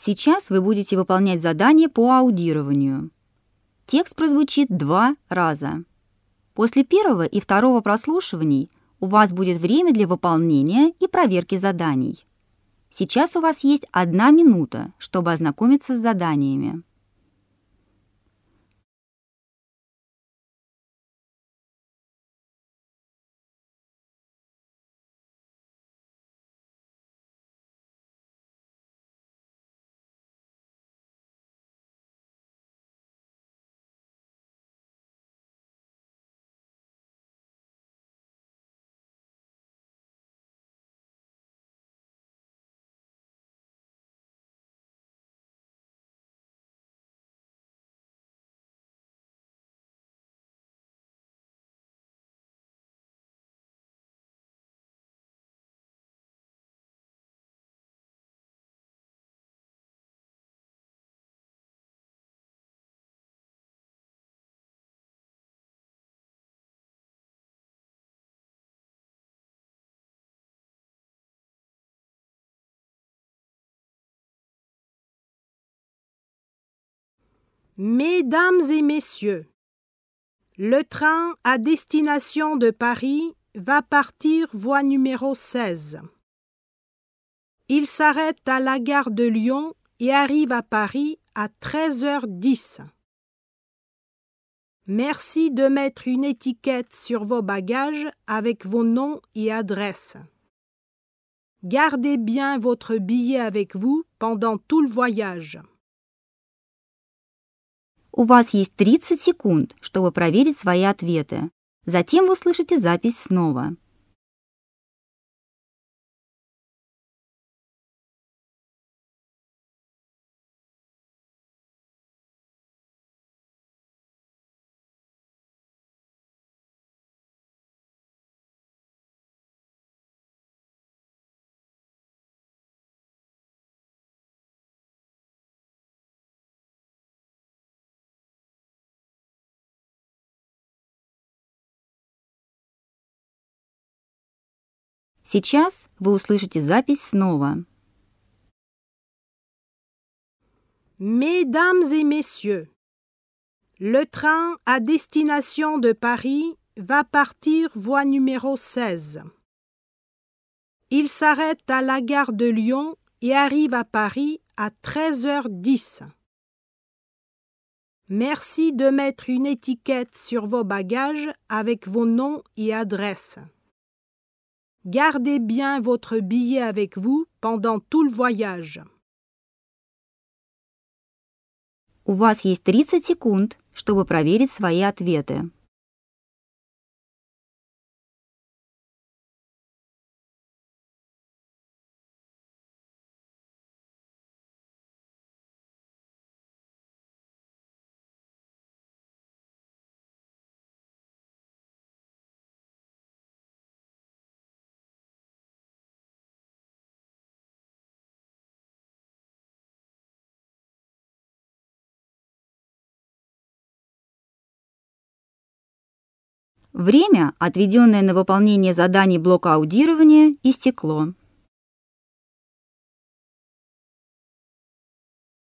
Сейчас вы будете выполнять задание по аудированию. Текст прозвучит два раза. После первого и второго прослушиваний у вас будет время для выполнения и проверки заданий. Сейчас у вас есть одна минута, чтобы ознакомиться с заданиями. Mesdames et messieurs, le train à destination de Paris va partir voie numéro 16. Il s'arrête à la gare de Lyon et arrive à Paris à 13h10. Merci de mettre une étiquette sur vos bagages avec vos noms et adresses. Gardez bien votre billet avec vous pendant tout le voyage. У вас есть 30 секунд, чтобы проверить свои ответы. Затем вы услышите запись снова. Сейчас вы услышите запись снова. Mesdames et messieurs, le train à destination de Paris va partir voie numéro 16. Il s'arrête à la gare de Lyon et arrive à Paris à 13h10. Merci de mettre une étiquette sur vos bagages avec vos noms et adresses. Gardez bien votre billet avec vous pendant tout le voyage. У вас есть 30 секунд, чтобы проверить свои ответы. Время, отведенное на выполнение заданий блока аудирования, истекло.